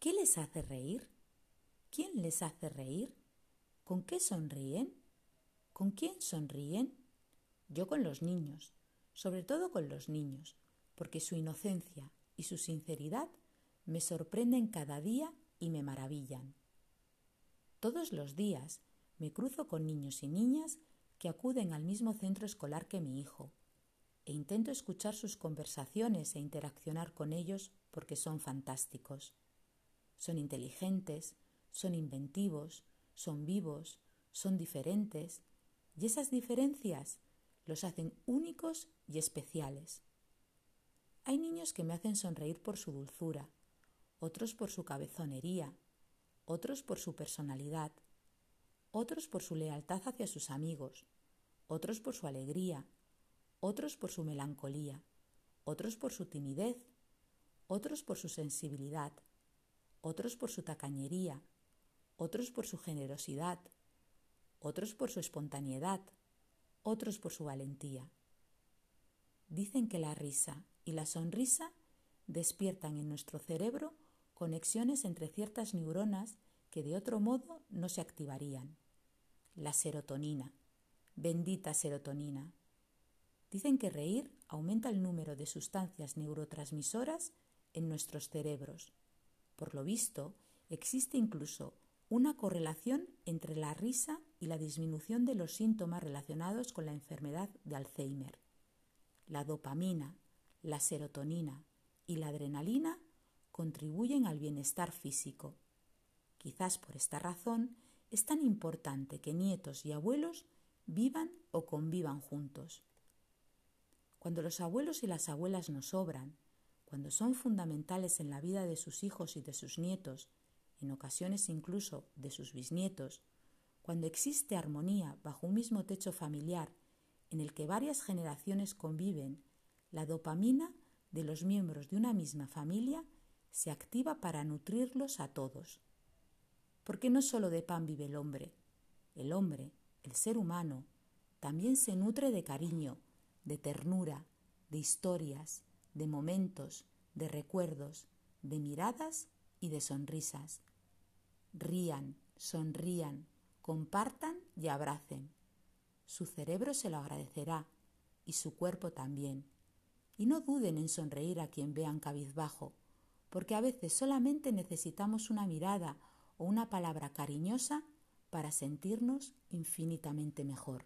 ¿Qué les hace reír? ¿Quién les hace reír? ¿Con qué sonríen? ¿Con quién sonríen? Yo con los niños, sobre todo con los niños, porque su inocencia y su sinceridad me sorprenden cada día y me maravillan. Todos los días me cruzo con niños y niñas que acuden al mismo centro escolar que mi hijo, e intento escuchar sus conversaciones e interaccionar con ellos porque son fantásticos. Son inteligentes, son inventivos, son vivos, son diferentes, y esas diferencias los hacen únicos y especiales. Hay niños que me hacen sonreír por su dulzura, otros por su cabezonería, otros por su personalidad, otros por su lealtad hacia sus amigos, otros por su alegría, otros por su melancolía, otros por su timidez, otros por su sensibilidad, otros por su tacañería, otros por su generosidad, otros por su espontaneidad, otros por su valentía. Dicen que la risa y la sonrisa despiertan en nuestro cerebro conexiones entre ciertas neuronas que de otro modo no se activarían. La serotonina, bendita serotonina. Dicen que reír aumenta el número de sustancias neurotransmisoras en nuestros cerebros. Por lo visto, existe incluso una correlación entre la risa y la disminución de los síntomas relacionados con la enfermedad de Alzheimer. La dopamina, la serotonina y la adrenalina contribuyen al bienestar físico. Quizás por esta razón es tan importante que nietos y abuelos vivan o convivan juntos. Cuando los abuelos y las abuelas nos sobran, cuando son fundamentales en la vida de sus hijos y de sus nietos, en ocasiones incluso de sus bisnietos, cuando existe armonía bajo un mismo techo familiar en el que varias generaciones conviven, la dopamina de los miembros de una misma familia se activa para nutrirlos a todos. Porque no solo de pan vive el hombre, el hombre, el ser humano, también se nutre de cariño, de ternura, de historias, de momentos, de recuerdos, de miradas y de sonrisas. Rían, sonrían, compartan y abracen. Su cerebro se lo agradecerá y su cuerpo también. Y no duden en sonreír a quien vean cabizbajo, porque a veces solamente necesitamos una mirada o una palabra cariñosa para sentirnos infinitamente mejor.